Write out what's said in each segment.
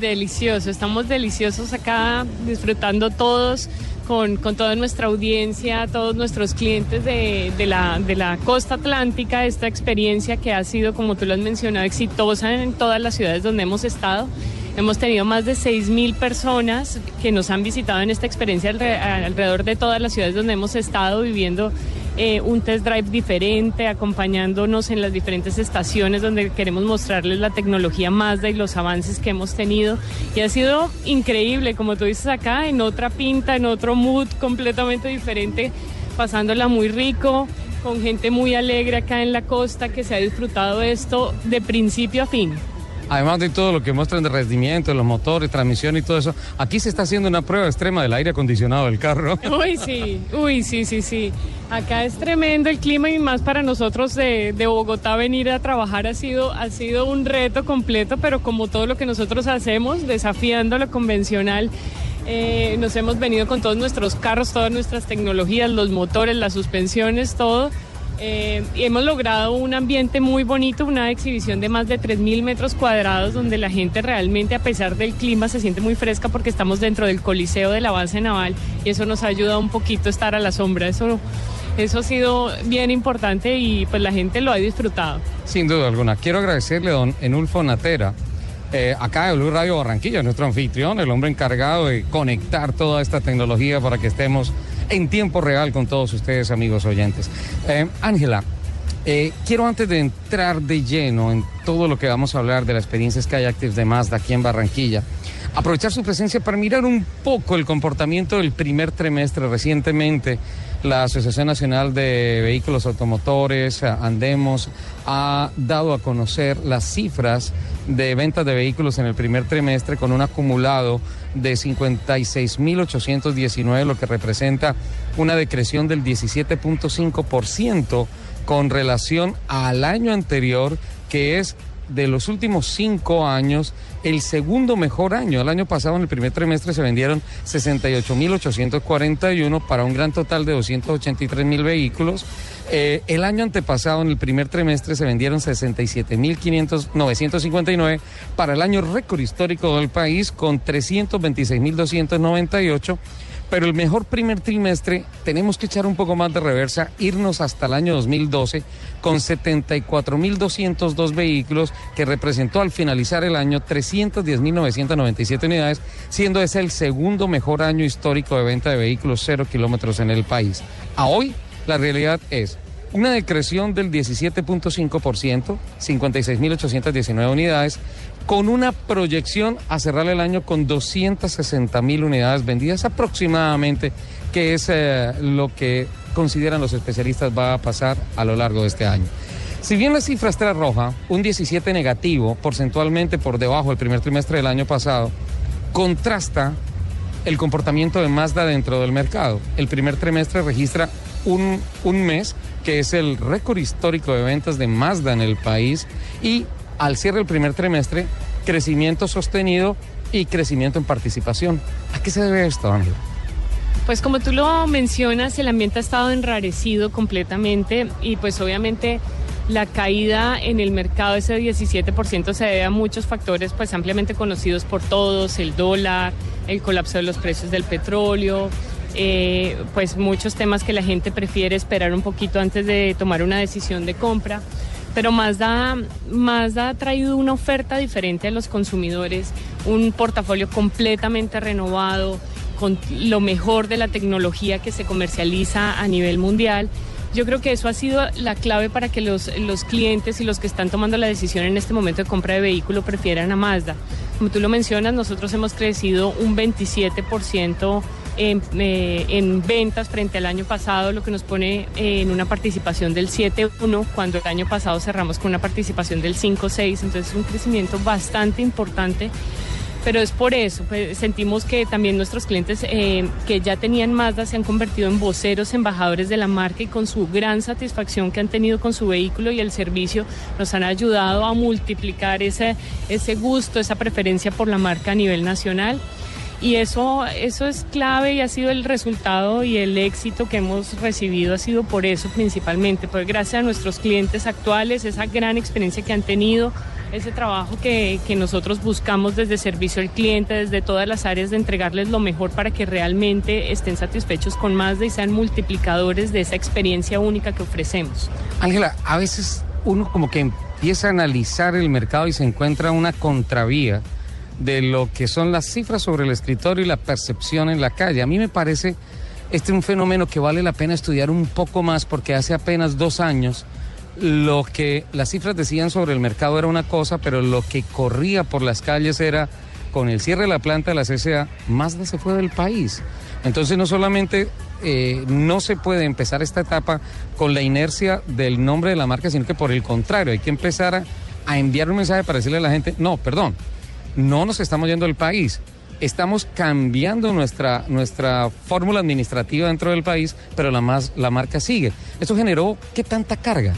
delicioso, estamos deliciosos acá disfrutando todos con, toda nuestra audiencia, todos nuestros clientes de, la, de la costa atlántica, esta experiencia que ha sido, como tú lo has mencionado, exitosa en todas las ciudades donde hemos estado. Hemos tenido más de 6.000 personas que nos han visitado en esta experiencia alrededor de todas las ciudades donde hemos estado viviendo eh, un test drive diferente, acompañándonos en las diferentes estaciones donde queremos mostrarles la tecnología Mazda y los avances que hemos tenido. Y ha sido increíble, como tú dices acá, en otra pinta, en otro mood completamente diferente, pasándola muy rico, con gente muy alegre acá en la costa que se ha disfrutado esto de principio a fin. Además de todo lo que muestran de rendimiento, los motores, transmisión y todo eso, aquí se está haciendo una prueba extrema del aire acondicionado del carro. Uy, sí, uy, sí, sí, sí. Acá es tremendo el clima y más para nosotros de, Bogotá venir a trabajar ha sido, ha sido un reto completo, pero como todo lo que nosotros hacemos, desafiando lo convencional. Eh, nos hemos venido con todos nuestros carros, todas nuestras tecnologías, los motores, las suspensiones, todo eh, hemos logrado un ambiente muy bonito, una exhibición de más de 3.000 metros cuadrados donde la gente realmente a pesar del clima se siente muy fresca porque estamos dentro del coliseo de la base naval y eso nos ha ayudado un poquito a estar a la sombra. Eso, eso ha sido bien importante y pues la gente lo ha disfrutado. Sin duda alguna. Quiero agradecerle a don Enulfo Natera. Eh, acá de Blue Radio Barranquilla, nuestro anfitrión, el hombre encargado de conectar toda esta tecnología para que estemos en tiempo real con todos ustedes, amigos oyentes. Eh, Ángela, eh, quiero antes de entrar de lleno en todo lo que vamos a hablar de la experiencia Sky Active de Mazda aquí en Barranquilla, aprovechar su presencia para mirar un poco el comportamiento del primer trimestre recientemente. La Asociación Nacional de Vehículos Automotores, Andemos, ha dado a conocer las cifras de ventas de vehículos en el primer trimestre con un acumulado de 56.819, lo que representa una decreción del 17.5% con relación al año anterior, que es de los últimos cinco años el segundo mejor año. El año pasado, en el primer trimestre, se vendieron 68.841 para un gran total de 283.000 vehículos. Eh, el año antepasado, en el primer trimestre, se vendieron 67.959 para el año récord histórico del país con 326.298 pero el mejor primer trimestre tenemos que echar un poco más de reversa, irnos hasta el año 2012 con 74.202 vehículos que representó al finalizar el año 310.997 unidades, siendo ese el segundo mejor año histórico de venta de vehículos cero kilómetros en el país. A hoy la realidad es una decreción del 17.5%, 56.819 unidades, con una proyección a cerrar el año con 260.000 unidades vendidas aproximadamente, que es eh, lo que consideran los especialistas va a pasar a lo largo de este año. Si bien la cifra está roja, un 17 negativo, porcentualmente por debajo del primer trimestre del año pasado, contrasta el comportamiento de Mazda dentro del mercado. El primer trimestre registra un, un mes que es el récord histórico de ventas de Mazda en el país y al cierre del primer trimestre, crecimiento sostenido y crecimiento en participación. ¿A qué se debe esto, Ángel? Pues como tú lo mencionas, el ambiente ha estado enrarecido completamente y pues obviamente la caída en el mercado, ese 17%, se debe a muchos factores pues ampliamente conocidos por todos, el dólar, el colapso de los precios del petróleo, eh, pues muchos temas que la gente prefiere esperar un poquito antes de tomar una decisión de compra. Pero Mazda, Mazda ha traído una oferta diferente a los consumidores, un portafolio completamente renovado, con lo mejor de la tecnología que se comercializa a nivel mundial. Yo creo que eso ha sido la clave para que los, los clientes y los que están tomando la decisión en este momento de compra de vehículo prefieran a Mazda. Como tú lo mencionas, nosotros hemos crecido un 27% eh, en, ventas frente al año pasado, lo que nos pone eh, en una participación del 7.1, cuando el año pasado cerramos con una participación del 5.6, entonces es un crecimiento bastante importante. Pero es por eso, pues, sentimos que también nuestros clientes eh, que ya tenían Mazda se han convertido en voceros, embajadores de la marca y con su gran satisfacción que han tenido con su vehículo y el servicio nos han ayudado a multiplicar ese, ese gusto, esa preferencia por la marca a nivel nacional y eso, eso es clave y ha sido el resultado y el éxito que hemos recibido ha sido por eso principalmente, pues gracias a nuestros clientes actuales, esa gran experiencia que han tenido, ese trabajo que, que, nosotros buscamos desde servicio al cliente, desde todas las áreas de entregarles lo mejor para que realmente estén satisfechos con Mazda y sean multiplicadores de esa experiencia única que ofrecemos. Ángela, a veces uno como que empieza a analizar el mercado y se encuentra una contravía de lo que son las cifras sobre el escritorio y la percepción en la calle. A mí me parece este es un fenómeno que vale la pena estudiar un poco más porque hace apenas dos años lo que las cifras decían sobre el mercado era una cosa, pero lo que corría por las calles era con el cierre de la planta de la CSA, Mazda se fue del país. Entonces no solamente eh, no se puede empezar esta etapa con la inercia del nombre de la marca, sino que por el contrario, hay que empezar a, a enviar un mensaje para decirle a la gente, no, perdón, no nos estamos yendo del país estamos cambiando nuestra, nuestra fórmula administrativa dentro del país, pero la, más, la marca sigue. ¿Eso generó qué tanta carga?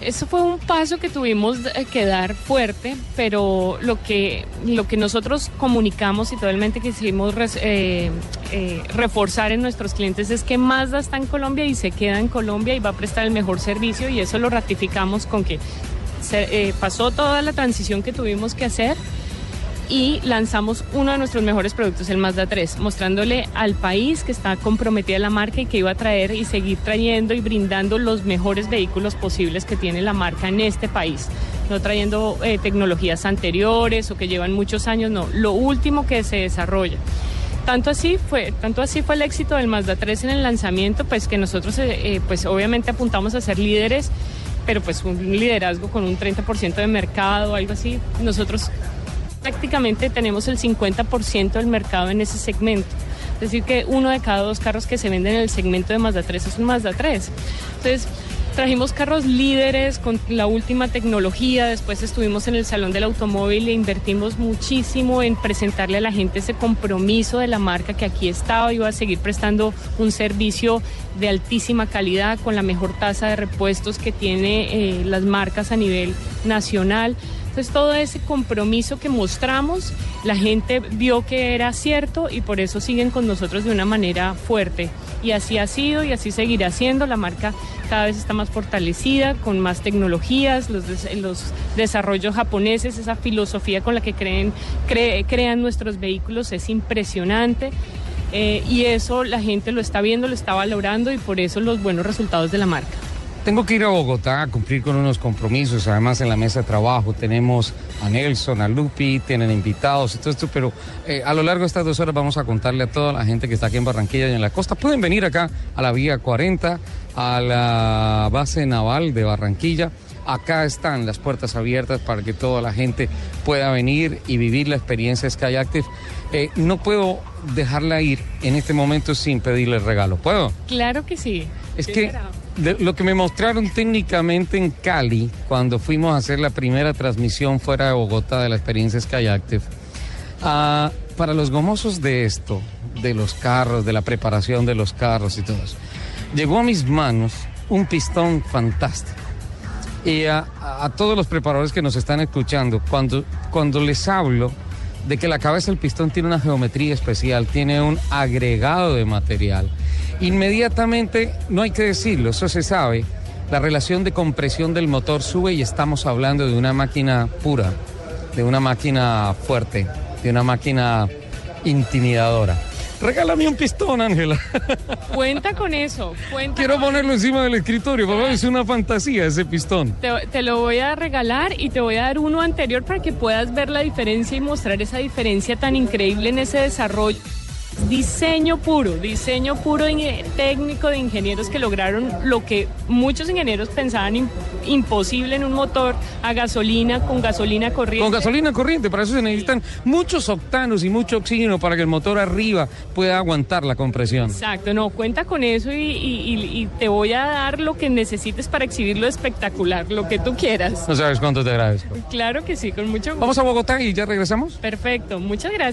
Eso fue un paso que tuvimos que dar fuerte, pero lo que, lo que nosotros comunicamos y totalmente quisimos eh, eh, reforzar en nuestros clientes es que Mazda está en Colombia y se queda en Colombia y va a prestar el mejor servicio y eso lo ratificamos con que eh, pasó toda la transición que tuvimos que hacer y lanzamos uno de nuestros mejores productos, el Mazda 3, mostrándole al país que está comprometida la marca y que iba a traer y seguir trayendo y brindando los mejores vehículos posibles que tiene la marca en este país. No trayendo eh, tecnologías anteriores o que llevan muchos años, no, lo último que se desarrolla. Tanto así fue, tanto así fue el éxito del Mazda 3 en el lanzamiento, pues que nosotros eh, eh, pues obviamente apuntamos a ser líderes, pero pues un liderazgo con un 30% de mercado, algo así. Nosotros prácticamente tenemos el 50% del mercado en ese segmento. Es decir, que uno de cada dos carros que se venden en el segmento de Mazda 3 es un Mazda 3. Entonces, trajimos carros líderes con la última tecnología, después estuvimos en el Salón del Automóvil e invertimos muchísimo en presentarle a la gente ese compromiso de la marca que aquí estaba y va a seguir prestando un servicio de altísima calidad con la mejor tasa de repuestos que tiene eh, las marcas a nivel nacional. Entonces todo ese compromiso que mostramos, la gente vio que era cierto y por eso siguen con nosotros de una manera fuerte. Y así ha sido y así seguirá siendo. La marca cada vez está más fortalecida, con más tecnologías, los, los desarrollos japoneses, esa filosofía con la que creen, crean nuestros vehículos es impresionante. Eh, y eso la gente lo está viendo, lo está valorando y por eso los buenos resultados de la marca. Tengo que ir a Bogotá a cumplir con unos compromisos. Además, en la mesa de trabajo tenemos a Nelson, a Lupi, tienen invitados y todo esto. Pero eh, a lo largo de estas dos horas vamos a contarle a toda la gente que está aquí en Barranquilla y en la costa. Pueden venir acá a la vía 40, a la base naval de Barranquilla. Acá están las puertas abiertas para que toda la gente pueda venir y vivir la experiencia Sky Active. Eh, no puedo dejarla ir en este momento sin pedirle regalo. ¿Puedo? Claro que sí. Es que lo que me mostraron técnicamente en Cali, cuando fuimos a hacer la primera transmisión fuera de Bogotá de la experiencia Skyactiv, uh, para los gomosos de esto, de los carros, de la preparación de los carros y todo llegó a mis manos un pistón fantástico. Y a, a todos los preparadores que nos están escuchando, cuando, cuando les hablo de que la cabeza del pistón tiene una geometría especial, tiene un agregado de material, Inmediatamente, no hay que decirlo, eso se sabe, la relación de compresión del motor sube y estamos hablando de una máquina pura, de una máquina fuerte, de una máquina intimidadora. Regálame un pistón, Ángela. Cuenta con eso. Quiero ponerlo encima del escritorio, papá. Es una fantasía ese pistón. Te, te, lo voy a regalar y te voy a dar uno anterior para que puedas ver la diferencia y mostrar esa diferencia tan increíble en ese desarrollo diseño puro, diseño puro técnico de ingenieros que lograron lo que muchos ingenieros pensaban imposible en un motor a gasolina, con gasolina corriente. Con gasolina corriente, para eso se necesitan muchos octanos y mucho oxígeno para que el motor arriba pueda aguantar la compresión. Exacto, no, cuenta con eso y, y te voy a dar lo que necesites para exhibirlo espectacular, lo que tú quieras. No sabes cuánto te agradezco. Claro que sí, con mucho gusto. Vamos a Bogotá y ya regresamos. Perfecto, muchas gracias.